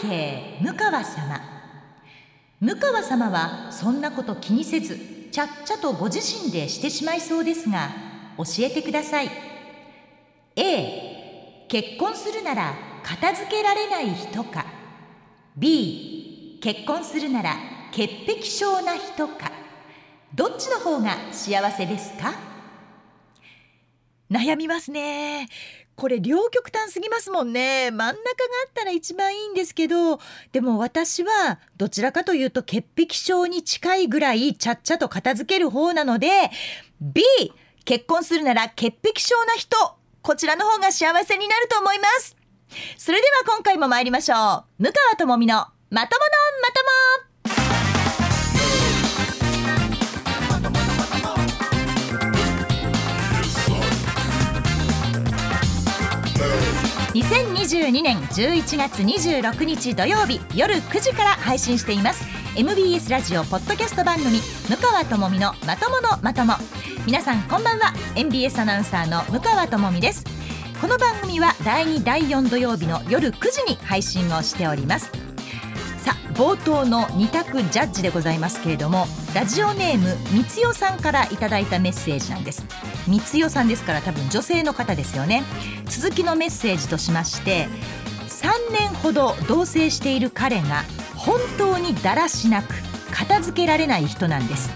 背景向川様。向川様はそんなこと気にせずちゃっちゃとご自身でしてしまいそうですが教えてください。A 結婚するなら片付けられない人か。B 結婚するなら潔癖症な人か。どっちの方が幸せですか？悩みますね。これ両極端すぎますもんね。真ん中があったら一番いいんですけどでも私はどちらかというと潔癖症に近いぐらいちゃっちゃと片付ける方なので B 結婚するなら潔癖症な人こちらの方が幸せになると思います。それでは今回も参りましょう。向川智美のまとものまとも。2022年11月26日土曜日夜9時から配信しています。MBS ラジオポッドキャスト番組向川智美のまとものまとも。皆さんこんばんは。MBS アナウンサーの向川智美です。この番組は第2第4土曜日の夜9時に配信をしております。さあ冒頭の2択ジャッジでございますけれどもラジオネームみつよさんからいただいたメッセージなんです。みつよさんですから多分女性の方ですよね。続きのメッセージとしまして3年ほど同棲している彼が本当にだらしなく片付けられない人なんです。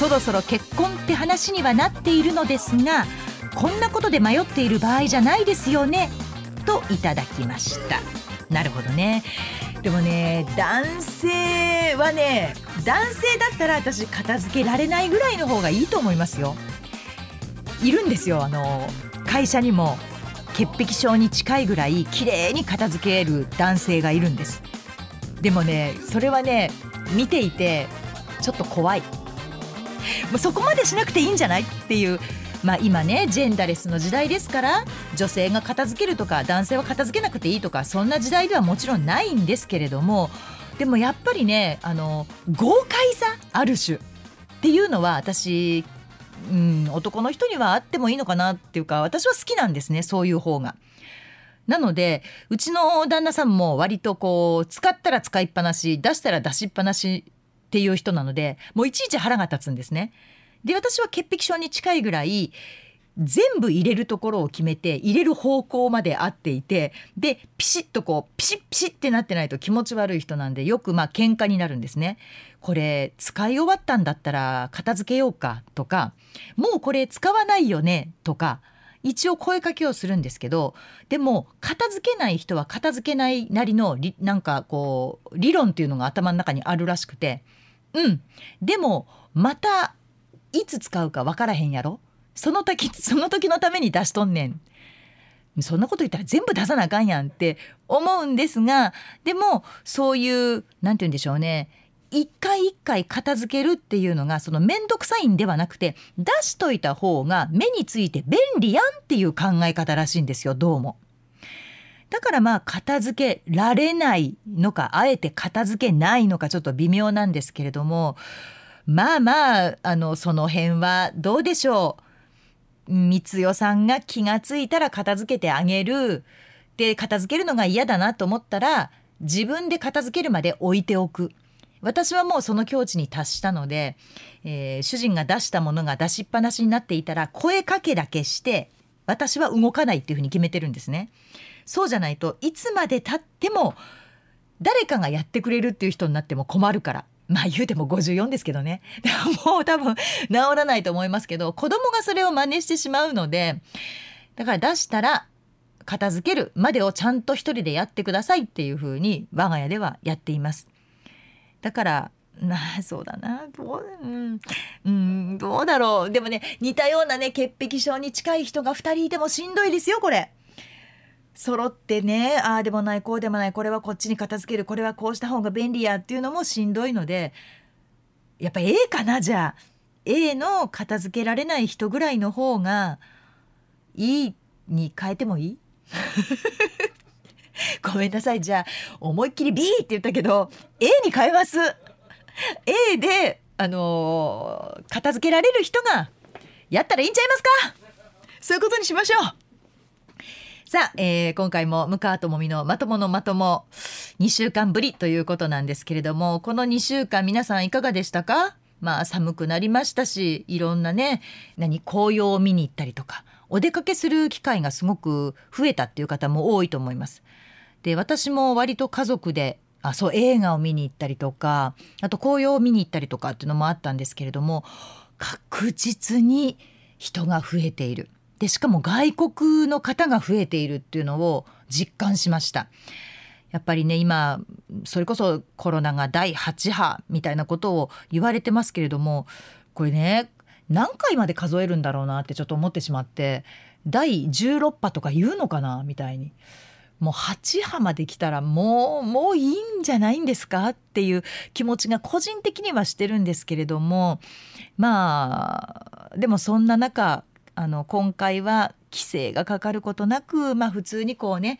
そろそろ結婚って話にはなっているのですがこんなことで迷っている場合じゃないですよね。といただきました。なるほどね。でもね男性はね男性だったら私片付けられないぐらいの方がいいと思いますよ。いるんですよ。あの会社にも潔癖症に近いぐらい綺麗に片付ける男性がいるんです。でもねそれはね見ていてちょっと怖い。もうそこまでしなくていいんじゃないっていうまあ今ねジェンダレスの時代ですから女性が片付けるとか男性は片付けなくていいとかそんな時代ではもちろんないんですけれどもでもやっぱりねあの豪快さある種っていうのは私うん、男の人にはあってもいいのかなっていうか私は好きなんですねそういう方が。なのでうちの旦那さんも割とこう使ったら使いっぱなし出したら出しっぱなしっていう人なのでもういちいち腹が立つんですね。で私は潔癖症に近いぐらい全部入れるところを決めて入れる方向まで合っていてでピシッとこうピシッピシッってなってないと気持ち悪い人なんでよくまあ喧嘩になるんですね。これ使い終わったんだったら片付けようかとかもうこれ使わないよねとか一応声かけをするんですけどでも片付けない人は片付けないなりのなんかこう理論っていうのが頭の中にあるらしくてうんでもまたいつ使うか分からへんやろ？その時 その時のために出しとんねん。そんなこと言ったら全部出さなあかんやんって思うんですがでもそういう何て言うんでしょうね。一回一回片付けるっていうのがその面倒くさいんではなくて出しといた方が目について便利やんっていう考え方らしいんですよどうも。だからまあ片付けられないのかあえて片付けないのかちょっと微妙なんですけれどもまあまああのその辺はどうでしょう。三代さんが気が付いたら片付けてあげる。で片付けるのが嫌だなと思ったら自分で片付けるまで置いておく。私はもうその境地に達したので、えー、主人が出したものが出しっぱなしになっていたら声かけだけして私は動かないっていうふうに決めてるんですね。そうじゃないといつまでたっても誰かがやってくれるっていう人になっても困るから。まあ言うても54ですけどね もう多分治らないと思いますけど子供がそれを真似してしまうのでだから出したら片付けるまでをちゃんと一人でやってくださいっていうふうに我が家ではやっています。だからなあそうだなどう,、うんうん、どうだろうでもね似たようなね潔癖症に近い人が2人いてもしんどいですよこれ。揃ってねああでもないこうでもないこれはこっちに片付けるこれはこうした方が便利やっていうのもしんどいのでやっぱ A かなじゃあ。A の片付けられない人ぐらいの方がいいに変えてもいい？ごめんなさいじゃあ思いっきり B って言ったけど A に変えます。A であのー、片付けられる人がやったらいいんちゃいますか？そういうことにしましょう。さあ、えー、今回も向川智美のまとものまとも。2週間ぶりということなんですけれどもこの2週間皆さんいかがでしたか？まあ寒くなりましたしいろんなね何紅葉を見に行ったりとかお出かけする機会がすごく増えたっていう方も多いと思います。で私も割と家族であそう映画を見に行ったりとかあと紅葉を見に行ったりとかっていうのもあったんですけれども確実に人が増えている。でしかも外国の方が増えているっていうのを実感しましたやっぱりね今それこそコロナが第8波みたいなことを言われてますけれどもこれね何回まで数えるんだろうなってちょっと思ってしまって第16波とか言うのかなみたいに。もう8波まで来たらもうもういいんじゃないんですかっていう気持ちが個人的にはしてるんですけれどもまあでもそんな中あの今回は規制がかかることなく、まあ、普通にこうね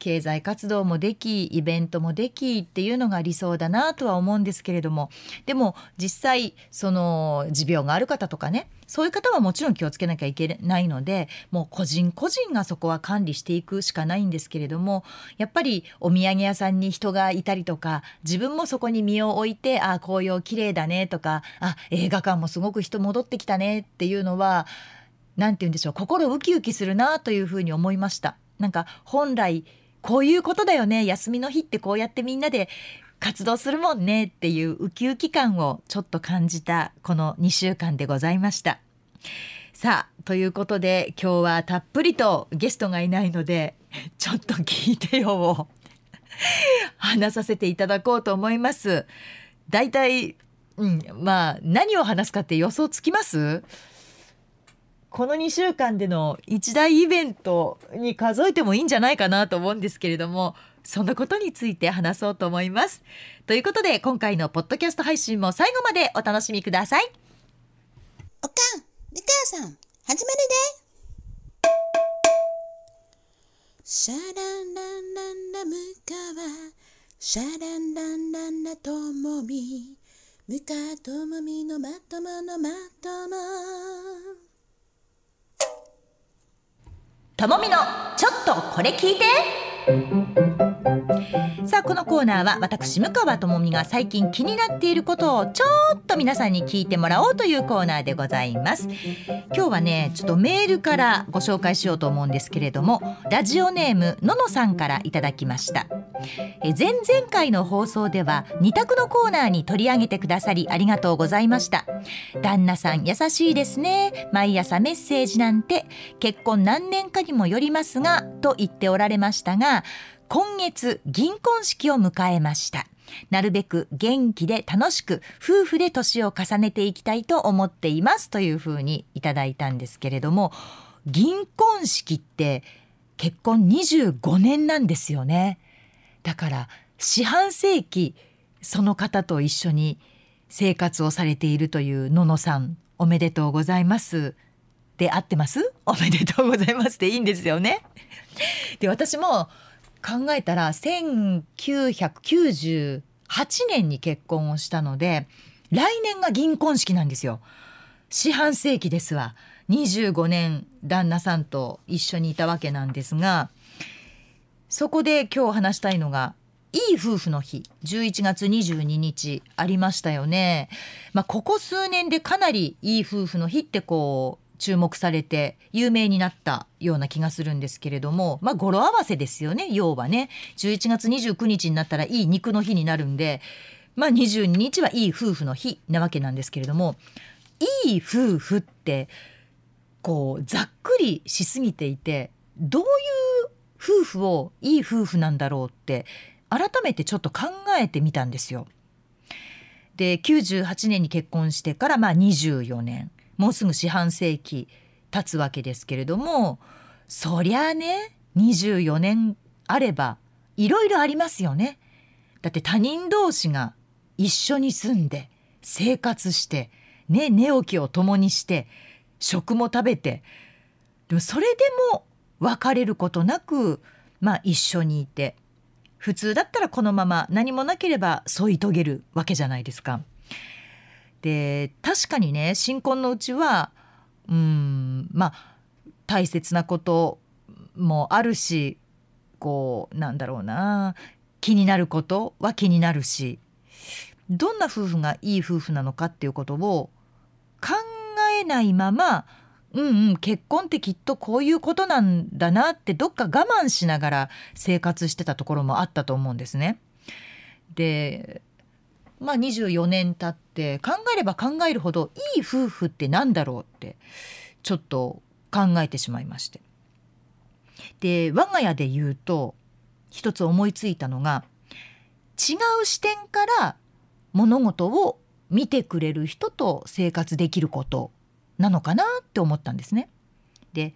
経済活動もできイベントもできっていうのが理想だなとは思うんですけれどもでも実際その持病がある方とかねそういう方はもちろん気をつけなきゃいけないのでもう個人個人がそこは管理していくしかないんですけれどもやっぱりお土産屋さんに人がいたりとか自分もそこに身を置いてあ紅葉綺麗だねとかあ映画館もすごく人戻ってきたねっていうのは何て言うんでしょう心ウキウキするなというふうに思いました。なんか本来こういうことだよね休みの日ってこうやってみんなで活動するもんねっていうウキウキ感をちょっと感じたこの2週間でございました。さあということで今日はたっぷりとゲストがいないのでちょっと聞いてよを話させていただこうと思います。だいたい、うん、まあ何を話すかって予想つきます？この2週間での一大イベントに数えてもいいんじゃないかなと思うんですけれどもそんなことについて話そうと思います。ということで今回のポッドキャスト配信も最後までお楽しみください。おかん、みかやさん、始まるで。シャランランランラムカワ、シャランランランラともみ、ムカともみのまとものまとも。ともみのちょっとこれ聞いて。さあこのコーナーは私向川智美が最近気になっていることをちょっと皆さんに聞いてもらおうというコーナーでございます。今日はねちょっとメールからご紹介しようと思うんですけれどもラジオネームののさんからいただきました。え前々回の放送では二択のコーナーに取り上げてくださりありがとうございました。旦那さん優しいですね。毎朝メッセージなんて結婚何年かにもよりますがと言っておられましたが今月銀婚式を迎えました。なるべく元気で楽しく夫婦で年を重ねていきたいと思っていますというふうにいただいたんですけれども銀婚式って結婚25年なんですよね。だから四半世紀その方と一緒に生活をされているというののさんおめでとうございます。で合ってます？おめでとうございますでいいんですよね。で私も考えたら1998年に結婚をしたので来年が銀婚式なんですよ。四半世紀ですわ25年旦那さんと一緒にいたわけなんですがそこで今日話したいのがいい夫婦の日11月22日ありましたよね。まあ、ここ数年でかなりいい夫婦の日ってこう注目されて有名になったような気がするんですけれどもまあ語呂合わせですよね要はね11月29日になったらいい肉の日になるんでまあ22日はいい夫婦の日なわけなんですけれどもいい夫婦ってこうざっくりしすぎていてどういう夫婦をいい夫婦なんだろうって改めてちょっと考えてみたんですよ。で98年に結婚してからまあ24年もうすぐ四半世紀経つわけですけれどもそりゃあね24年あればいろいろありますよね。だって他人同士が一緒に住んで生活してね寝起きを共にして食も食べてでもそれでも別れることなくまあ一緒にいて普通だったらこのまま何もなければ添い遂げるわけじゃないですか。で確かにね新婚のうちはうんまあ大切なこともあるしこうなんだろうな気になることは気になるしどんな夫婦がいい夫婦なのかっていうことを考えないままうんうん結婚ってきっとこういうことなんだなってどっか我慢しながら生活してたところもあったと思うんですね。でまあ24年経って考えれば考えるほどいい夫婦って何だろうってちょっと考えてしまいまして。で我が家で言うと一つ思いついたのが違う視点から物事を見てくれる人と生活できることなのかなって思ったんですね。で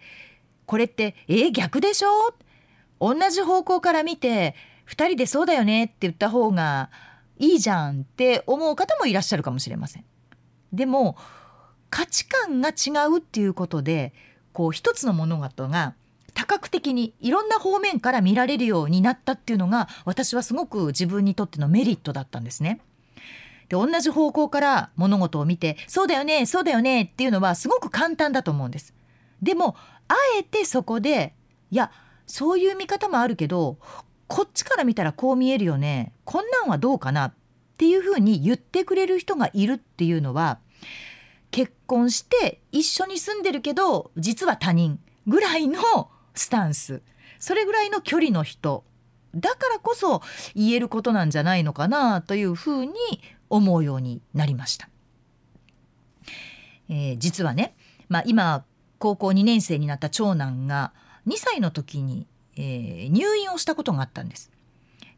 これって「えー、逆でしょ?」同じ方向から見て2人でそうだよねって言った方がいいじゃんって思う方もいらっしゃるかもしれません。でも価値観が違うっていうことでこう一つの物事が多角的にいろんな方面から見られるようになったっていうのが私はすごく自分にとってのメリットだったんですね。で同じ方向から物事を見てそうだよねそうだよねっていうのはすごく簡単だと思うんです。でもあえてそこでいやそういう見方もあるけどこっちから見たらこう見えるよね。こんなんはどうかなっていうふうに言ってくれる人がいるっていうのは結婚して一緒に住んでるけど実は他人ぐらいのスタンス。それぐらいの距離の人。だからこそ言えることなんじゃないのかなというふうに思うようになりました。えー、実はね、まあ、今高校2年生になった長男が2歳の時に、えー、入院をしたことがあったんです。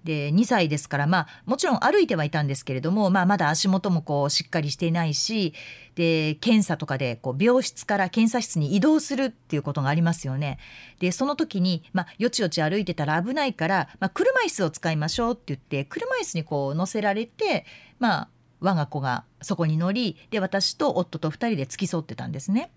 で2歳ですからまあもちろん歩いてはいたんですけれども、まあ、まだ足元もこうしっかりしていないしで検査とかでこう病室から検査室に移動するっていうことがありますよね。でその時に、まあ、よちよち歩いてたら危ないから、まあ、車椅子を使いましょうって言って車椅子にこう乗せられて、まあ、我が子がそこに乗りで私と夫と2人で付き添ってたんですね。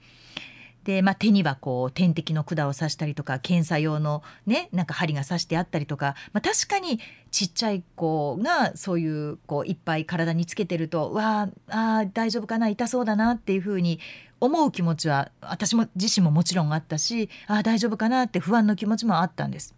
で、まあ、手にはこう点滴の管を刺したりとか検査用のねなんか針が刺してあったりとか、まあ、確かにちっちゃい子がそういうこういっぱい体につけてるとわあ大丈夫かな痛そうだなっていうふうに思う気持ちは私も自身ももちろんあったしあ大丈夫かなって不安の気持ちもあったんです。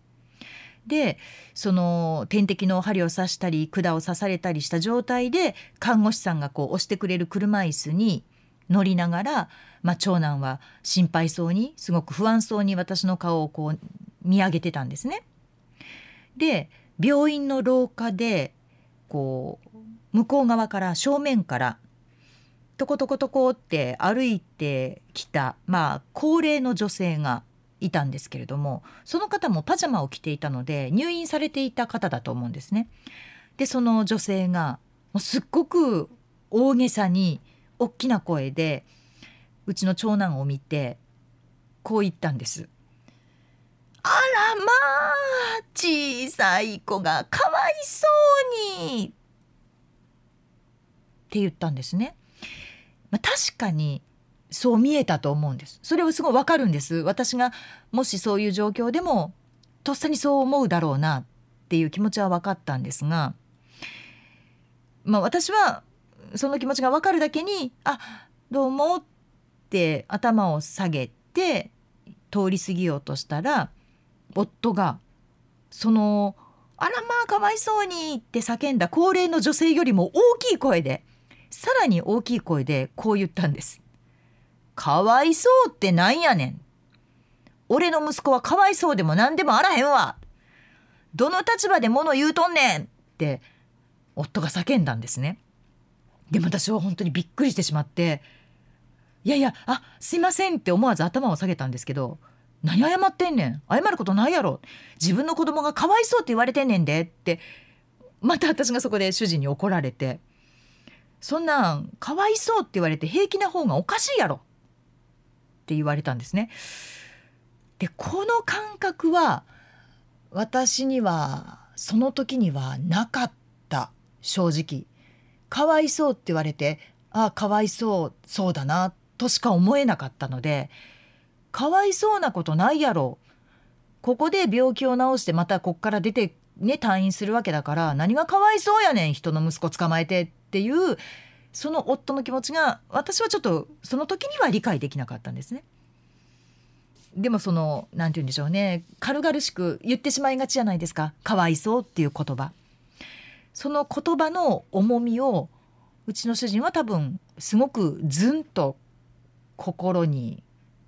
でその点滴の針を刺したり管を刺されたりした状態で看護師さんがこう押してくれる車椅子に乗りながらまあ、長男は心配そうにすごく不安そうに私の顔をこう見上げてたんですね。で病院の廊下でこう向こう側から正面からトコトコトコって歩いてきたまあ高齢の女性がいたんですけれどもその方もパジャマを着ていたので入院されていた方だと思うんですね。でその女性がもうすっごく大げさに大きな声でうちの長男を見てこう言ったんです。あらまあ小さい子がかわいそうにって言ったんですね。まあ、確かにそう見えたと思うんです。それはすごいわかるんです。私がもしそういう状況でもとっさにそう思うだろうなっていう気持ちは分かったんですが、まあ、私はその気持ちが分かるだけに「あどうも」って頭を下げて通り過ぎようとしたら夫がその「あらまあかわいそうに」って叫んだ高齢の女性よりも大きい声でさらに大きい声でこう言ったんです。かわいそうってなんやねん。俺の息子はかわいそうでも何でもあらへんわ。どの立場で物言うとんねんって夫が叫んだんですね。でも私は本当にびっくりしてしまっていやいやあすいませんって思わず頭を下げたんですけど何謝ってんねん。謝ることないやろ。自分の子供がかわいそうって言われてんねんでってまた私がそこで主人に怒られて。そんなんかわいそうって言われて平気な方がおかしいやろ。って言われたんですね。でこの感覚は私にはその時にはなかった。正直。かわいそうって言われてああかわいそうそうだなとしか思えなかったのでかわいそうなことないやろ。ここで病気を治してまたこっから出てね退院するわけだから何がかわいそうやねん人の息子捕まえてっていうその夫の気持ちが私はちょっとその時には理解できなかったんですね。でもそのなんて言うんでしょうね軽々しく言ってしまいがちじゃないですか。かわいそうっていう言葉。その言葉の重みをうちの主人は多分すごくずんと心に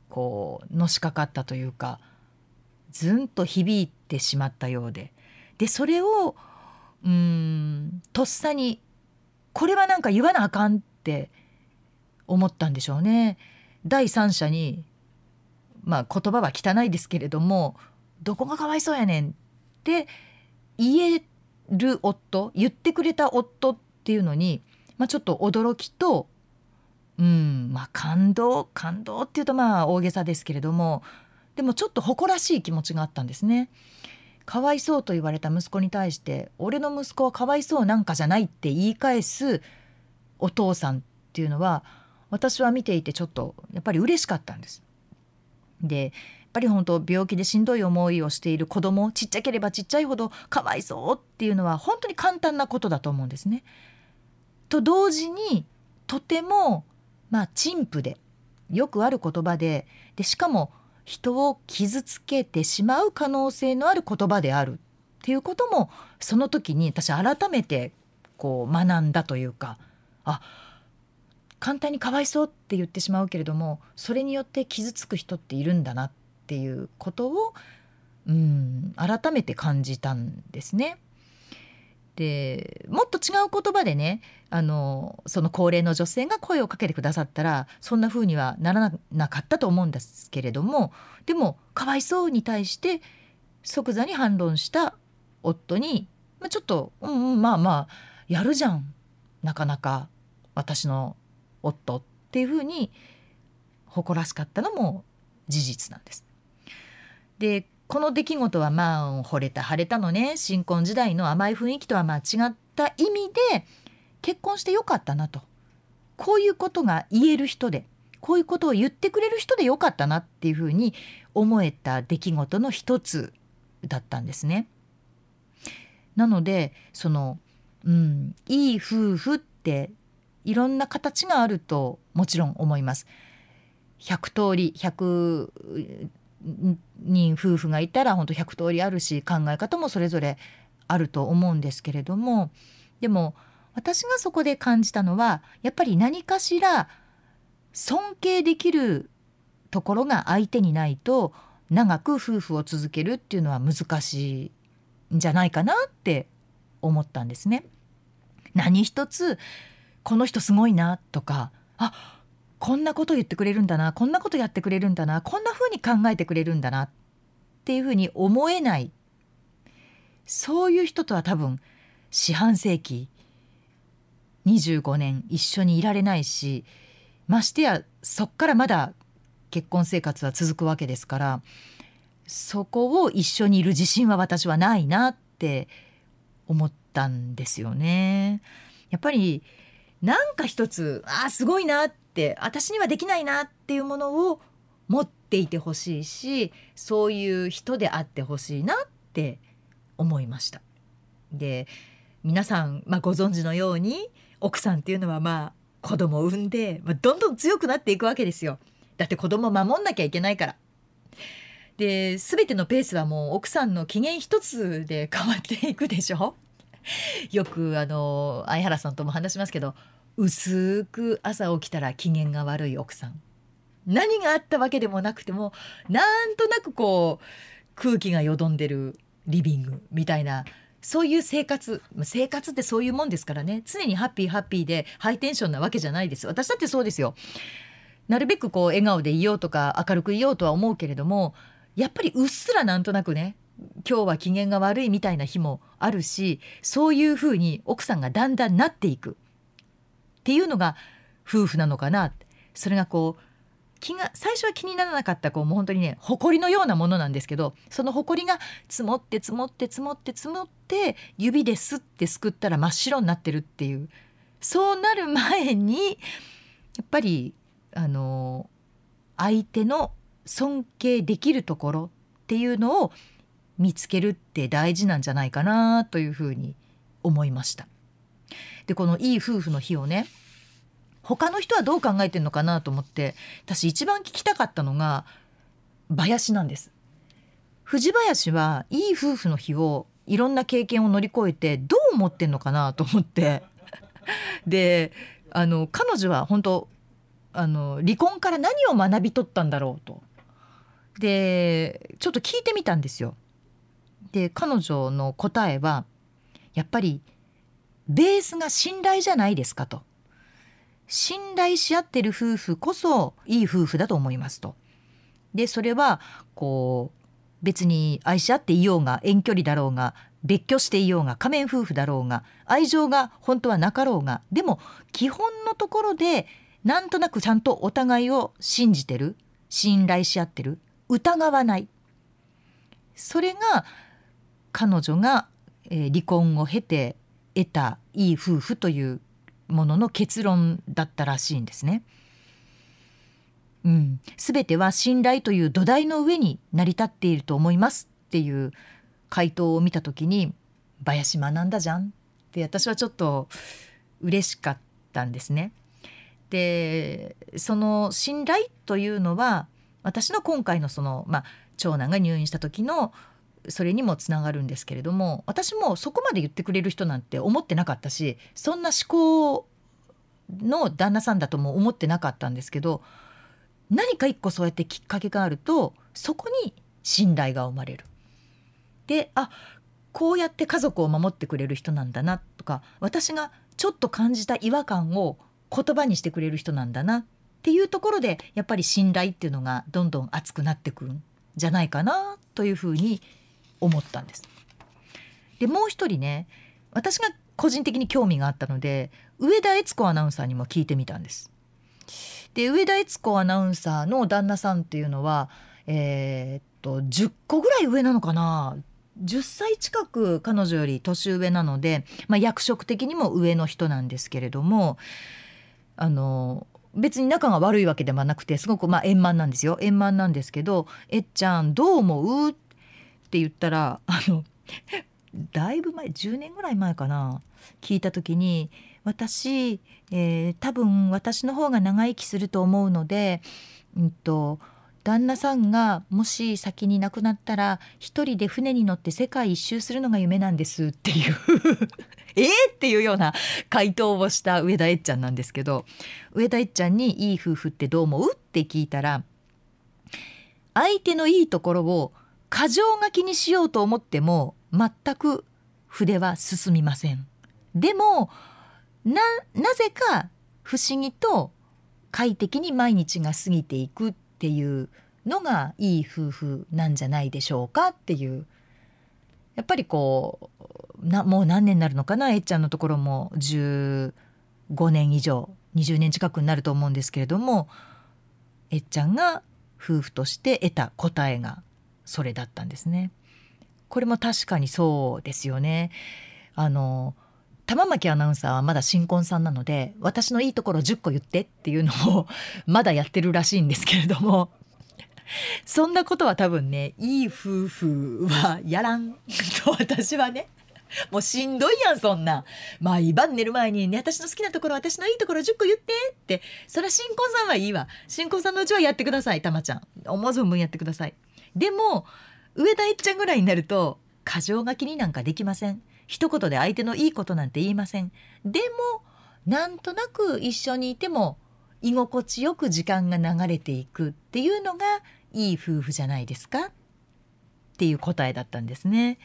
こうのしかかったというかずんと響いてしまったようででそれをうんとっさにこれはなんか言わなあかんって思ったんでしょうね。第三者にまあ言葉は汚いですけれどもどこがかわいそうやねんって言える夫言ってくれた夫っていうのに、まあ、ちょっと驚きとうんまあ感動感動っていうとまあ大げさですけれどもでもちょっと誇らしい気持ちがあったんですね。かわいそうと言われた息子に対して俺の息子はかわいそうなんかじゃないって言い返すお父さんっていうのは私は見ていてちょっとやっぱり嬉しかったんです。でぱり本当病気でしんどい思いをしている子供ちっちゃければちっちゃいほどかわいそうっていうのは本当に簡単なことだと思うんですね。と同時にとてもまあ陳腐でよくある言葉ででしかも人を傷つけてしまう可能性のある言葉であるっていうこともその時に私改めてこう学んだというかあ簡単にかわいそうって言ってしまうけれどもそれによって傷つく人っているんだなってっていうことをうん改めて感じたんですね。でもっと違う言葉でねあのその高齢の女性が声をかけてくださったらそんな風にはならなかったと思うんですけれどもでもかわいそうに対して即座に反論した夫に、まあ、ちょっと、うんうん、まあまあやるじゃんなかなか私の夫っていう風に誇らしかったのも事実なんです。でこの出来事はまあ惚れた晴れたのね新婚時代の甘い雰囲気とはまあ違った意味で結婚してよかったなとこういうことが言える人でこういうことを言ってくれる人でよかったなっていうふうに思えた出来事の一つだったんですね。なのでその、うん、いい夫婦っていろんな形があるともちろん思います。100通り100人夫婦がいたら本当100通りあるし考え方もそれぞれあると思うんですけれどもでも私がそこで感じたのはやっぱり何かしら尊敬できるところが相手にないと長く夫婦を続けるっていうのは難しいんじゃないかなって思ったんですね。何一つこの人すごいなとかあこんなこと言ってくれるんだなこんなことやってくれるんだなこんな風に考えてくれるんだなっていう風に思えないそういう人とは多分四半世紀25年一緒にいられないしましてやそっからまだ結婚生活は続くわけですからそこを一緒にいる自信は私はないなって思ったんですよね。やっぱりなんか一つあすごいなっって私にはできないなっていうものを持っていてほしいしそういう人であってほしいなって思いました。で皆さん、まあ、ご存知のように奥さんっていうのはまあ子供を産んで、まあ、どんどん強くなっていくわけですよ。だって子供を守んなきゃいけないから。で全てのペースはもう奥さんの機嫌一つで変わっていくでしょよくあの相原さんとも話しますけど薄く朝起きたら機嫌が悪い奥さん。何があったわけでもなくてもなんとなくこう空気がよどんでるリビングみたいなそういう生活生活ってそういうもんですからね。常にハッピーハッピーでハイテンションなわけじゃないです。私だってそうですよ。なるべくこう笑顔でいようとか明るくいようとは思うけれどもやっぱりうっすらなんとなくね今日は機嫌が悪いみたいな日もあるしそういうふうに奥さんがだんだんなっていく。っていうのが夫婦なのかなそれがこう気が最初は気にならなかったこうもう本当にね埃のようなものなんですけどその埃が積もって積もって積もって積もって指ですってすくったら真っ白になってるっていうそうなる前にやっぱりあの相手の尊敬できるところっていうのを見つけるって大事なんじゃないかなというふうに思いました。でこのいい夫婦の日をね他の人はどう考えてるのかなと思って私一番聞きたかったのが林なんです。藤林はいい夫婦の日をいろんな経験を乗り越えてどう思ってんのかなと思って。であの彼女は本当あの離婚から何を学び取ったんだろうと。でちょっと聞いてみたんですよ。で彼女の答えはやっぱりベースが信頼じゃないですかと信頼し合ってる夫婦こそいい夫婦だと思いますと。でそれはこう別に愛し合っていようが遠距離だろうが別居していようが仮面夫婦だろうが愛情が本当はなかろうがでも基本のところでなんとなくちゃんとお互いを信じてる信頼し合ってる疑わないそれが彼女が、えー、離婚を経て得たいい夫婦というものの結論だったらしいんですね。うん、全ては信頼という土台の上に成り立っていると思いますっていう回答を見た時に「林学んだじゃん」って私はちょっと嬉しかったんですね。でその信頼というのは私の今回のその、まあ、長男が入院した時のそれにもつながるんですけれども私もそこまで言ってくれる人なんて思ってなかったしそんな思考の旦那さんだとも思ってなかったんですけど何か一個そうやってきっかけがあるとそこに信頼が生まれる。であこうやって家族を守ってくれる人なんだなとか私がちょっと感じた違和感を言葉にしてくれる人なんだなっていうところでやっぱり信頼っていうのがどんどん厚くなってくるんじゃないかなというふうに思ったんです。でもう一人ね私が個人的に興味があったので上田悦子アナウンサーにも聞いてみたんです。で上田悦子アナウンサーの旦那さんっていうのはえー、っと10個ぐらい上なのかな10歳近く彼女より年上なので、まあ、役職的にも上の人なんですけれどもあの別に仲が悪いわけではなくてすごくまあ円満なんですよ円満なんですけど「えっちゃんどう思う?」っって言ったらあのだいぶ前10年ぐらい前かな聞いた時に「私、えー、多分私の方が長生きすると思うので、うんと、旦那さんがもし先に亡くなったら一人で船に乗って世界一周するのが夢なんですっていう えーっていうような回答をした上田えっちゃんなんですけど上田えっちゃんに「いい夫婦ってどう思う?」って聞いたら相手のいいところを過剰書きにしようと思っても全く筆は進みません。でもななぜか不思議と快適に毎日が過ぎていくっていうのがいい夫婦なんじゃないでしょうかっていうやっぱりこうなもう何年になるのかな？えっちゃんのところも15年以上20年近くになると思うんですけれどもえっちゃんが夫婦として得た答えがそれだったんですね。これも確かにそうですよね。あの玉巻アナウンサーはまだ新婚さんなので私のいいところ10個言ってっていうのを まだやってるらしいんですけれども。そんなことは多分ねいい夫婦はやらん。と私はねもうしんどいやんそんな。毎晩寝る前にね私の好きなところ私のいいところ10個言ってって。それは新婚さんはいいわ。新婚さんのうちはやってくださいたまちゃん。思わず存分やってください。でも上田えっちゃんぐらいになると過剰書きになんかできません。一言で相手のいいことなんて言いません。でもなんとなく一緒にいても居心地よく時間が流れていくっていうのがいい夫婦じゃないですか？っていう答えだったんですね。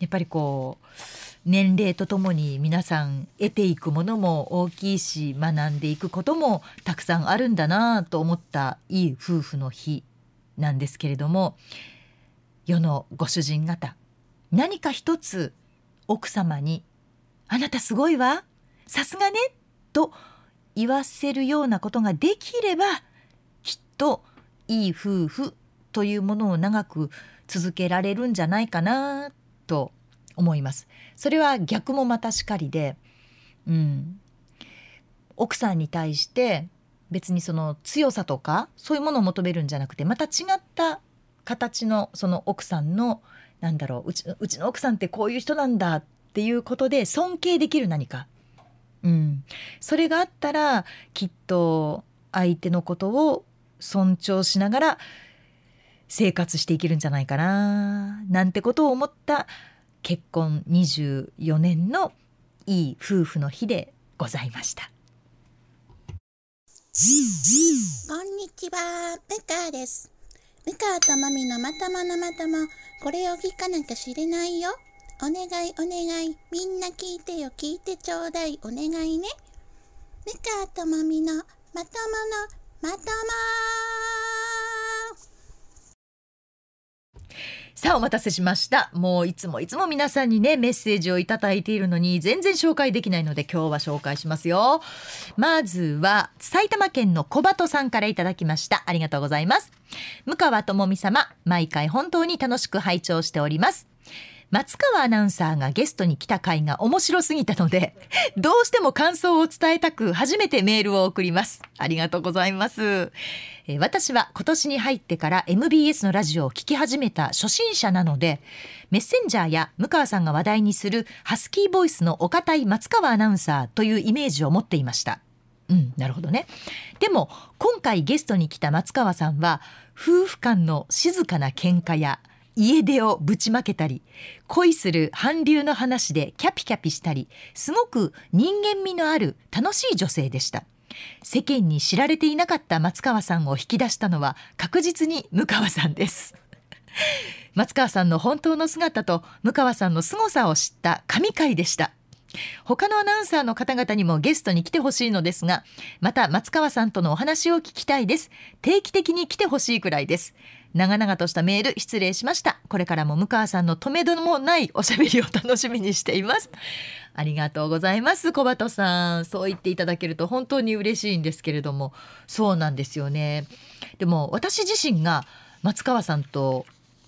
やっぱりこう年齢とともに皆さん得ていくものも大きいし学んでいくこともたくさんあるんだなと思ったいい夫婦の日。なんですけれども世のご主人方何か一つ奥様に「あなたすごいわさすがね」と言わせるようなことができればきっといい夫婦というものを長く続けられるんじゃないかなと思います。それは逆もまたしかりで、うん、奥さんに対して別にその強さとかそういうものを求めるんじゃなくてまた違った形のその奥さんのなんだろううちうちの奥さんってこういう人なんだっていうことで尊敬できる何か、うん、それがあったらきっと相手のことを尊重しながら生活していけるんじゃないかななんてことを思った結婚24年のいい夫婦の日でございました。こんにちは、ムカです。ムカとマミのまとものまとも、これを聞かなきゃ知れないよ。お願いお願い、みんな聞いてよ、聞いてちょうだい、お願いね。ムカとマミのまとものまともさあお待たせしました。もういつもいつも皆さんにねメッセージをいただいているのに全然紹介できないので今日は紹介しますよ。まずは埼玉県の小鳩さんからいただきました。ありがとうございます。向川智美様毎回本当に楽しく拝聴しております。松川アナウンサーがゲストに来た回が面白すぎたので どうしても感想を伝えたく初めてメールを送ります。ありがとうございます。え私は今年に入ってから MBS のラジオを聞き始めた初心者なのでメッセンジャーや向川さんが話題にするハスキーボイスのお堅い松川アナウンサーというイメージを持っていました。うん、なるほどね。でも今回ゲストに来た松川さんは夫婦間の静かな喧嘩や家出をぶちまけたり恋する韓流の話でキャピキャピしたりすごく人間味のある楽しい女性でした。世間に知られていなかった松川さんを引き出したのは確実に向川さんです。松川さんの本当の姿と向川さんの凄さを知った神回でした。他のアナウンサーの方々にもゲストに来てほしいのですがまた松川さんとのお話を聞きたいです。定期的に来てほしいくらいです。長々としたメール失礼しました。これからも向川さんの止めどもないおしゃべりを楽しみにしています。ありがとうございます小鳩さん。そう言っていただけると本当に嬉しいんですけれども。そうなんですよね。でも私自身が松川さんと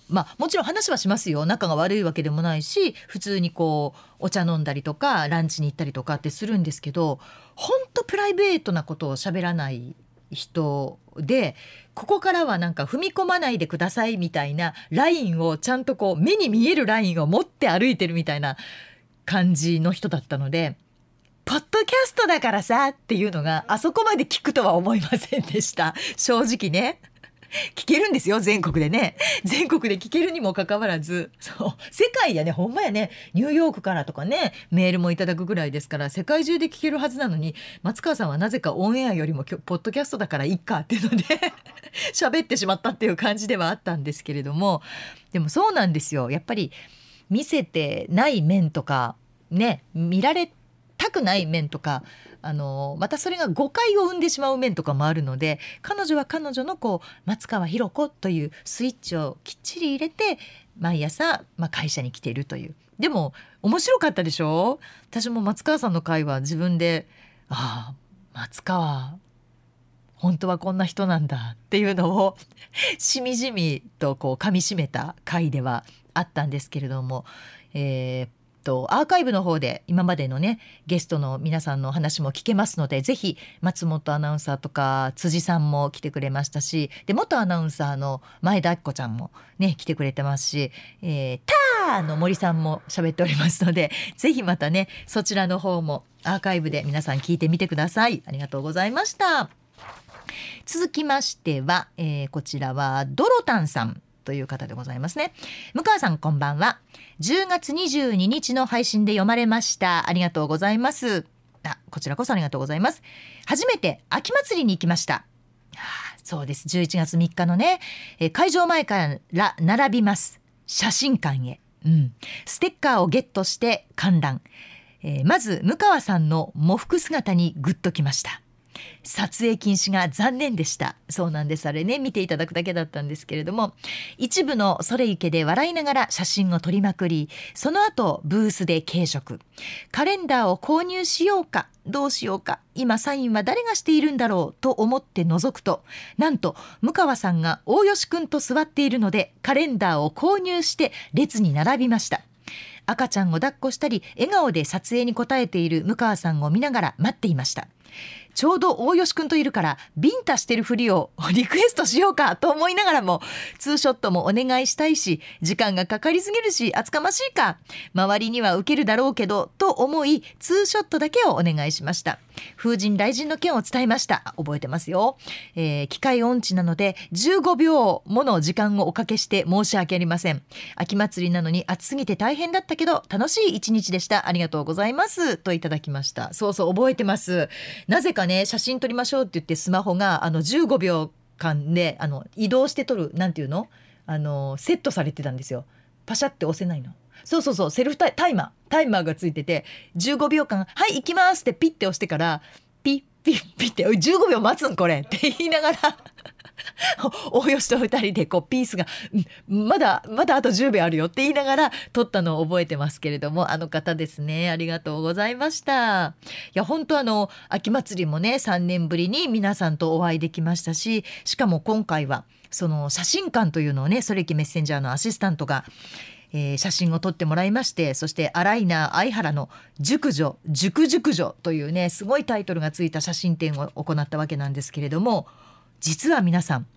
まあもちろん話はしますよ。仲が悪いわけでもないし普通にこうお茶飲んだりとかランチに行ったりとかってするんですけど本当プライベートなことを喋らない人でここからはなんか踏み込まないでくださいみたいなラインをちゃんとこう目に見えるラインを持って歩いてるみたいな感じの人だったのでポッドキャストだからさっていうのがあそこまで聞くとは思いませんでした正直ね。聞けるんですよ全国でね。全国で聞けるにもかかわらず。そう。世界やねほんまやね。ニューヨークからとかねメールもいただくぐらいですから世界中で聞けるはずなのに松川さんはなぜかオンエアよりもポッドキャストだからいいかっていうので 喋ってしまったっていう感じではあったんですけれども。でもそうなんですよ。やっぱり見せてない面とかね見られてたくない面とかあのまたそれが誤解を生んでしまう面とかもあるので彼女は彼女のこう松川博子というスイッチをきっちり入れて毎朝、まあ、会社に来ているという。でも面白かったでしょ？私も松川さんの会は自分でああ松川本当はこんな人なんだっていうのを しみじみとこう噛みしめた回ではあったんですけれども、えーとアーカイブの方で今までのねゲストの皆さんのお話も聞けますのでぜひ松本アナウンサーとか辻さんも来てくれましたしで元アナウンサーの前田明子ちゃんもね来てくれてますし「えー、ター!」の森さんも喋っておりますので ぜひまたねそちらの方もアーカイブで皆さん聞いてみてください。ありがとうございました。続きましては、えーこちらはドロタンさんという方でございますね。向川さんこんばんは。10月22日の配信で読まれました。ありがとうございます。あこちらこそありがとうございます。初めて秋祭りに行きました。そうです。11月3日のね、え会場前から並びます。写真館へ、うん、ステッカーをゲットして観覧、えーまず向川さんの喪服姿にグッときました。撮影禁止が残念でした。そうなんです。あれね見ていただくだけだったんですけれども。一部のそれ池で笑いながら写真を撮りまくりその後ブースで軽食。カレンダーを購入しようかどうしようか今サインは誰がしているんだろうと思って覗くとなんと向川さんが大吉くんと座っているのでカレンダーを購入して列に並びました。赤ちゃんを抱っこしたり笑顔で撮影に応えている向川さんを見ながら待っていました。ちょうど大吉くんといるからビンタしてるふりをリクエストしようかと思いながらもツーショットもお願いしたいし時間がかかりすぎるし厚かましいか周りには受けるだろうけどと思いツーショットだけをお願いしました。風神雷神の件を伝えました。覚えてますよ、えー、機械音痴なので15秒もの時間をおかけして申し訳ありません。秋祭りなのに暑すぎて大変だったけど楽しい一日でした。ありがとうございます。といただきました。そうそう覚えてます。なぜかね写真撮りましょうって言ってスマホがあの15秒間であの移動して撮るなんていうの？あのセットされてたんですよ。パシャって押せないの。そうそうそうセルフタイマータイマーがついてて15秒間「はい行きます」ってピッて押してからピッピッピッて「15秒待つんこれ」って言いながら 大吉と2人でこうピースが「まだまだあと10秒あるよ」って言いながら撮ったのを覚えてますけれどもあの方ですねありがとうございました。いや本当あの秋祭りもね3年ぶりに皆さんとお会いできましたししかも今回はその写真館というのをねソレキメッセンジャーのアシスタントがえー、写真を撮ってもらいましてそしてアライナ相原の熟女熟熟女というねすごいタイトルがついた写真展を行ったわけなんですけれども実は皆さん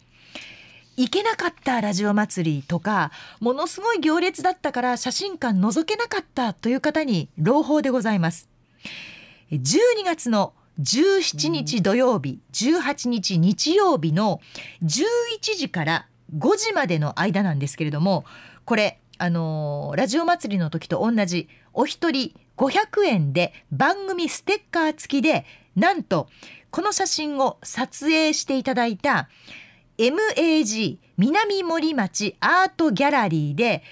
行けなかったラジオ祭りとかものすごい行列だったから写真館覗けなかったという方に朗報でございます。12月の17日土曜日18日日曜日の11時から5時までの間なんですけれどもこれあのー、ラジオ祭りの時と同じお一人500円で番組ステッカー付きでなんとこの写真を撮影していただいた MAG 南森町アートギャラリーで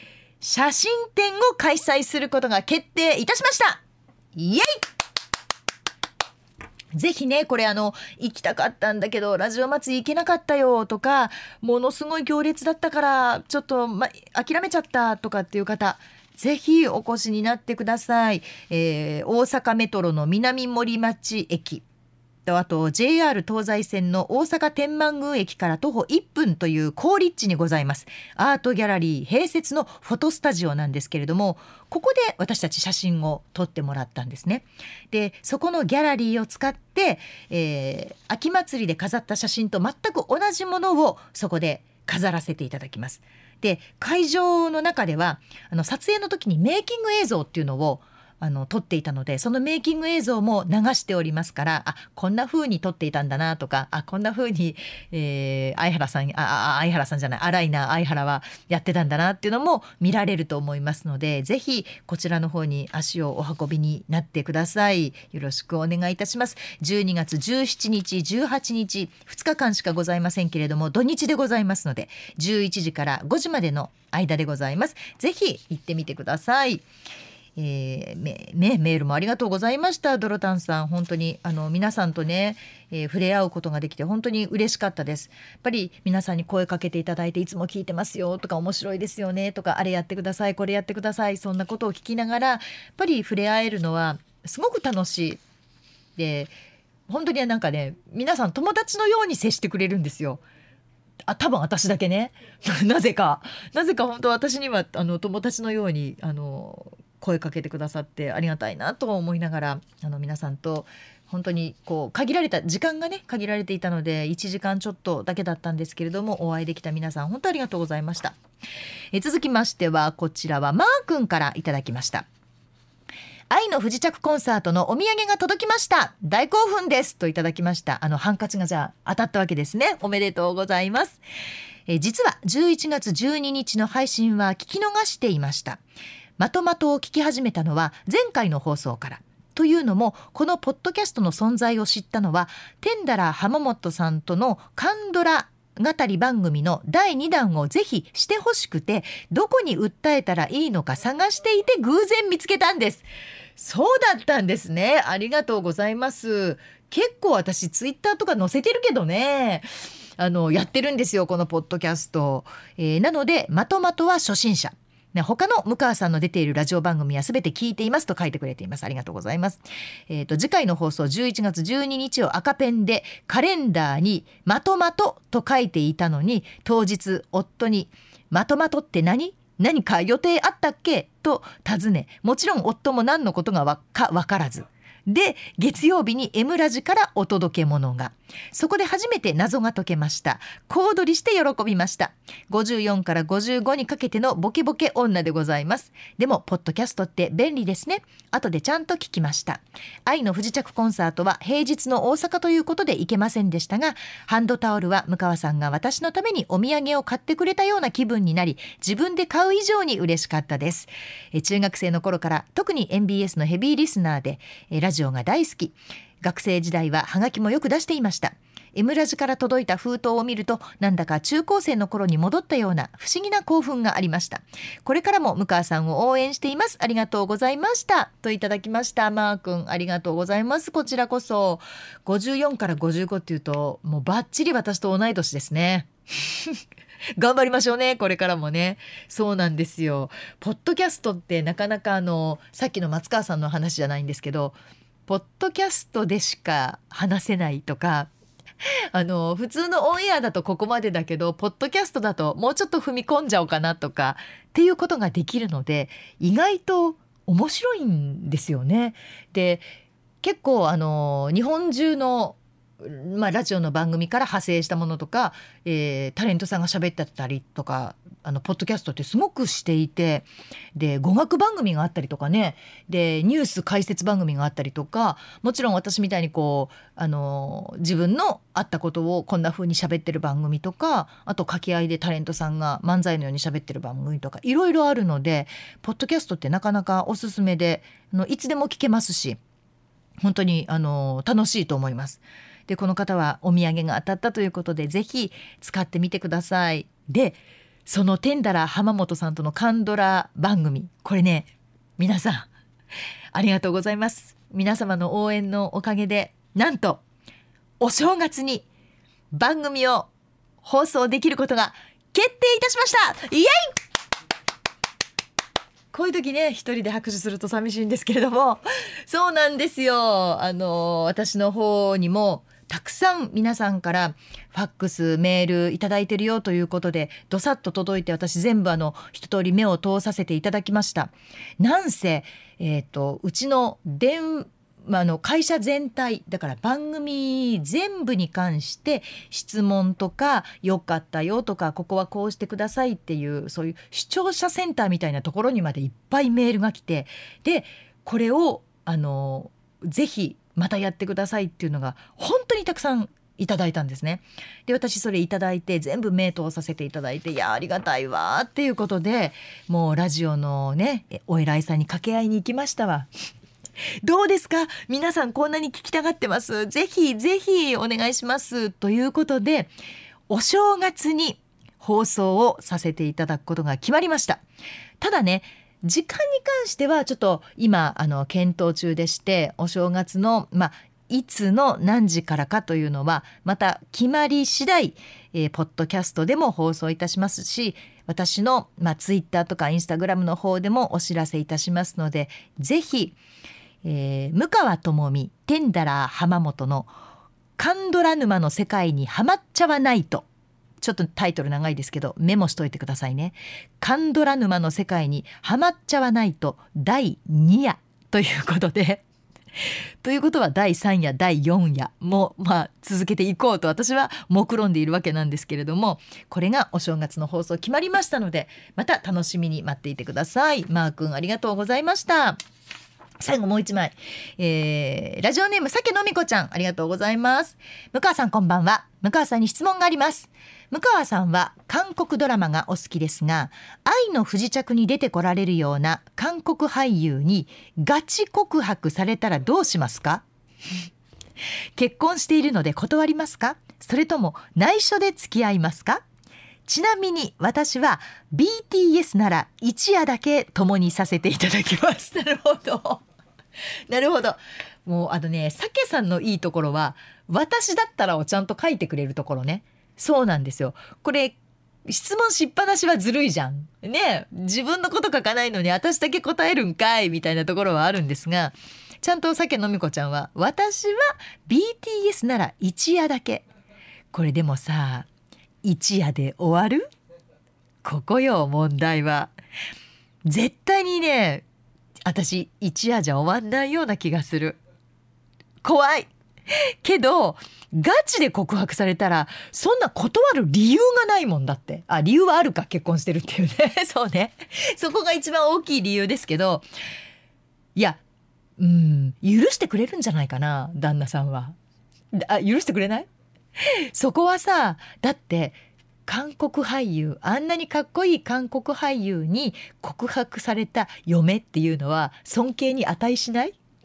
写真展を開催することが決定いたしました。イエイぜひねこれあの行きたかったんだけどラジオ祭り行けなかったよとかものすごい行列だったからちょっと、ま、諦めちゃったとかっていう方ぜひお越しになってください、えー、大阪メトロの南森町駅。とあと JR 東西線の大阪天満宮駅から徒歩1分という高立地にございます。アートギャラリー併設のフォトスタジオなんですけれどもここで私たち写真を撮ってもらったんですね。でそこのギャラリーを使って、えー、秋祭りで飾った写真と全く同じものをそこで飾らせていただきます。で会場の中ではあの撮影の時にメイキング映像っていうのをあの撮っていたのでそのメイキング映像も流しておりますからあこんな風に撮っていたんだなとかあこんな風に、えー、相原さんあ相原さんじゃない荒井な相原はやってたんだなっていうのも見られると思いますのでぜひこちらの方に足をお運びになってください。よろしくお願いいたします。12月17日18日2日間しかございませんけれども土日でございますので11時から5時までの間でございます。ぜひ行ってみてください。えー、メメールもありがとうございました。ドロタンさん本当にあの皆さんとね、えー、触れ合うことができて本当に嬉しかったです。やっぱり皆さんに声かけていただいていつも聞いてますよとか面白いですよねとかあれやってくださいこれやってくださいそんなことを聞きながらやっぱり触れ合えるのはすごく楽しい。で本当になんかね皆さん友達のように接してくれるんですよ。あ多分私だけね。なぜか。なぜか本当私にはあの友達のようにあの声かけてくださってありがたいなと思いながらあの皆さんと本当にこう限られた時間がね限られていたので1時間ちょっとだけだったんですけれどもお会いできた皆さん本当ありがとうございました。え続きましてはこちらはマー君からいただきました。愛の不時着コンサートのお土産が届きました。大興奮ですといただきました。あのハンカチがじゃあ当たったわけですね。おめでとうございます。え実は11月12日の配信は聞き逃していました。まとまとを聞き始めたのは前回の放送から。というのもこのポッドキャストの存在を知ったのはテンダラー浜本さんとのカンドラ語り番組の第2弾をぜひしてほしくてどこに訴えたらいいのか探していて偶然見つけたんです。そうだったんですね。ありがとうございます。結構私ツイッターとか載せてるけどね。あのやってるんですよこのポッドキャスト、えー、なのでまとまとは初心者。ね、他の向川さんの出ているラジオ番組は全て聞いていますと書いてくれています。ありがとうございます。えっ、ー、と、次回の放送11月12日を赤ペンでカレンダーにまとまとと書いていたのに、当日夫にまとまとって何？何か予定あったっけ？と尋ね、もちろん夫も何のことがわかわからず、で月曜日に M ラジからお届け物が。そこで初めて謎が解けました。小躍りして喜びました。54から55にかけてのボケボケ女でございます。でもポッドキャストって便利ですね。後でちゃんと聞きました。愛の不時着コンサートは平日の大阪ということで行けませんでしたがハンドタオルは向川さんが私のためにお土産を買ってくれたような気分になり自分で買う以上に嬉しかったです。中学生の頃から特に MBS のヘビーリスナーでラジオが大好き。学生時代はハガキもよく出していました。M ラジから届いた封筒を見るとなんだか中高生の頃に戻ったような不思議な興奮がありました。これからも向川さんを応援しています。ありがとうございました。といただきました。マー君ありがとうございます。こちらこそ。54から55っていうともうバッチリ私と同い年ですね。頑張りましょうね。これからもね。そうなんですよ。ポッドキャストってなかなかあのさっきの松川さんの話じゃないんですけどポッドキャストでしか話せないとか あの普通のオンエアだとここまでだけどポッドキャストだともうちょっと踏み込んじゃおうかなとかっていうことができるので意外と面白いんですよね。で結構あの日本中のまあ、ラジオの番組から派生したものとか、えー、タレントさんが喋ってたりとかあのポッドキャストってすごくしていてで語学番組があったりとかねでニュース解説番組があったりとかもちろん私みたいにこうあの自分のあったことをこんな風に喋ってる番組とかあと掛け合いでタレントさんが漫才のように喋ってる番組とかいろいろあるのでポッドキャストってなかなかおすすめであのいつでも聞けますし本当にあの楽しいと思います。でこの方はお土産が当たったということでぜひ使ってみてください。でそのテンダラ浜本さんとのカンドラ番組。これね皆さんありがとうございます。皆様の応援のおかげでなんとお正月に番組を放送できることが決定いたしました。イエイ！こういう時ね一人で拍手すると寂しいんですけれども。そうなんですよ。あの私の方にもたくさん皆さんからファックスメールいただいてるよということでどさっと届いて私全部あの一通り目を通させていただきました。なんせ、えーと、うちの電まあ、の会社全体だから番組全部に関して質問とか「よかったよ」とか「ここはこうしてください」っていうそういう視聴者センターみたいなところにまでいっぱいメールが来てでこれをあのぜひまたやってくださいっていうのが本当にたくさんいただいたんですね。で私それいただいて全部目通させていただいていやありがたいわっていうことでもうラジオのねお偉いさんに掛け合いに行きましたわ。どうですか？皆さんこんなに聞きたがってます？ぜひぜひお願いします。ということでお正月に放送をさせていただくことが決まりました。ただね時間に関してはちょっと今あの検討中でしてお正月のまあいつの何時からかというのはまた決まり次第、えー、ポッドキャストでも放送いたしますし私の、まあ、ツイッターとかインスタグラムの方でもお知らせいたしますのでぜひ、えー、向川智美テンダラー浜本の「カンドラ沼の世界にはまっちゃわないと」ちょっとタイトル長いですけどメモしといてくださいね。カンドラ沼の世界にはまっちゃわないと第2夜ということで ということは第3夜第4夜もまあ続けていこうと私は目論んでいるわけなんですけれどもこれがお正月の放送決まりましたのでまた楽しみに待っていてください。マー君ありがとうございました。最後もう一枚、えー、ラジオネームさけのみこちゃんありがとうございます。向川さんこんばんは。向川さんに質問があります。向川さんは韓国ドラマがお好きですが愛の不時着に出てこられるような韓国俳優にガチ告白されたらどうしますか？結婚しているので断りますか？それとも内緒で付き合いますか？ちなみに私は BTS なら一夜だけ共にさせていただきます。なるほど。なるほど。もうあのねさけさんのいいところは私だったらをちゃんと書いてくれるところね。そうなんですよ。これ質問しっぱなしはずるいじゃん。ね自分のこと書かないのに私だけ答えるんかいみたいなところはあるんですがちゃんとさけのみこちゃんは私は BTS なら一夜だけ。これでもさ一夜で終わる？ここよ問題は。絶対にね私一夜じゃ終わんないような気がする。怖い。けどガチで告白されたらそんな断る理由がないもんだって。あ理由はあるか結婚してるっていうね。そうね。そこが一番大きい理由ですけどいやうん許してくれるんじゃないかな旦那さんは。あ許してくれない？そこはさだって韓国俳優あんなにかっこいい韓国俳優に告白された嫁っていうのは尊敬に値しない？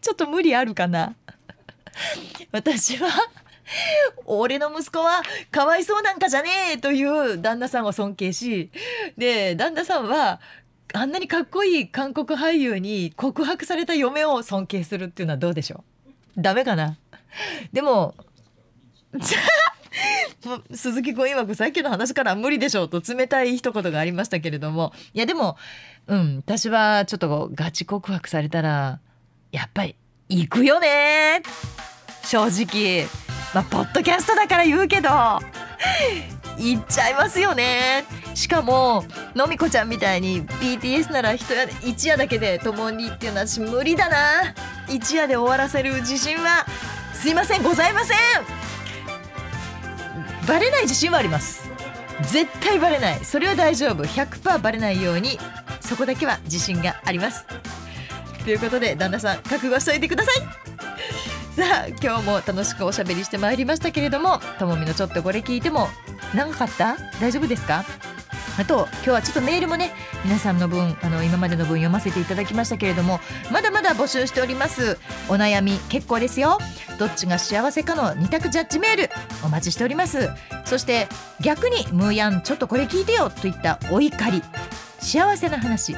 ちょっと無理あるかな？私は俺の息子はかわいそうなんかじゃねえという旦那さんを尊敬しで旦那さんはあんなにかっこいい韓国俳優に告白された嫁を尊敬するっていうのはどうでしょう？ダメかな？でも 鈴木君曰くさっきの話から無理でしょうと冷たい一言がありましたけれども。いやでもうん私はちょっとガチ告白されたらやっぱり行くよね。正直。まあポッドキャストだから言うけど。行っちゃいますよね。しかものみこちゃんみたいに BTS なら一夜一夜だけで共にっていうのは私無理だな。一夜で終わらせる自信はすいませんございません。バレない自信はあります。絶対バレない。それは大丈夫。100%バレないようにそこだけは自信があります。ということで旦那さん覚悟しといてください。さあ今日も楽しくおしゃべりしてまいりましたけれどもともみのちょっとこれ聞いても長かった？大丈夫ですか？あと今日はちょっとメールもね皆さんの分あの今までの分読ませていただきましたけれどもまだまだ募集しております。お悩み結構ですよ。どっちが幸せかの二択ジャッジメールお待ちしております。そして逆にムーヤンちょっとこれ聞いてよといったお怒り。幸せな話。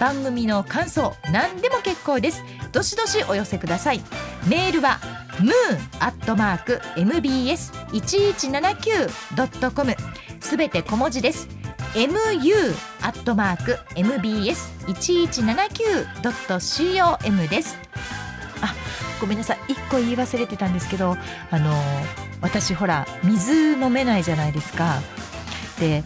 番組の感想何でも結構です。どしどしお寄せください。メールは moon.mbs1179.com すべて小文字です。mu.mbs1179.com です。あごめんなさい。一個言い忘れてたんですけどあの私ほら水飲めないじゃないですか。で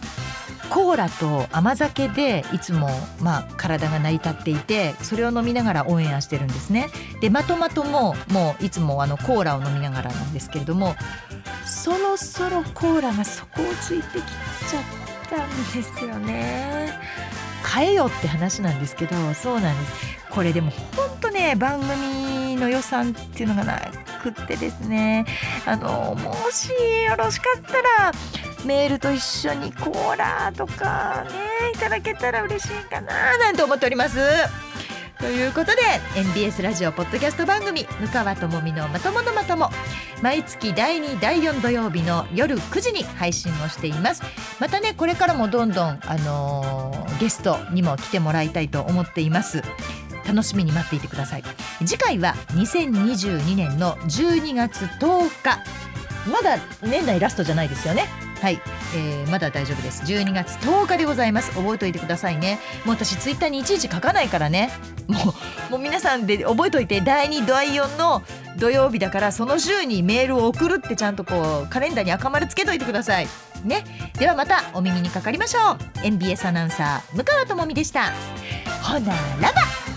コーラと甘酒でいつも、まあ、体が成り立っていてそれを飲みながらオンエアしてるんですね。でまとまとももういつもあのコーラを飲みながらなんですけれどもそろそろコーラが底をついてきちゃってたんですよね。変えよって話なんですけどそうなんですこれでもほんとね番組の予算っていうのがなくってですねあのもしよろしかったらメールと一緒にコーラとかねいただけたら嬉しいかななんて思っております。ということで NBS ラジオポッドキャスト番組「向川智美のまとものまとも」毎月第2第4土曜日の夜9時に配信をしています。またねこれからもどんどん、あのー、ゲストにも来てもらいたいと思っています。楽しみに待っていてください。次回は2022年の12月10日。まだ年内ラストじゃないですよね。はい、えー、まだ大丈夫です。12月10日でございます。覚えておいてくださいね。もう私ツイッターにいちいち書かないからね。もうもう皆さんで覚えておいて。第2第4の土曜日だからその週にメールを送るってちゃんとこうカレンダーに赤丸つけといてください。ね。ではまたお耳にかかりましょう。NBS アナウンサー向川智美でした。ほならば。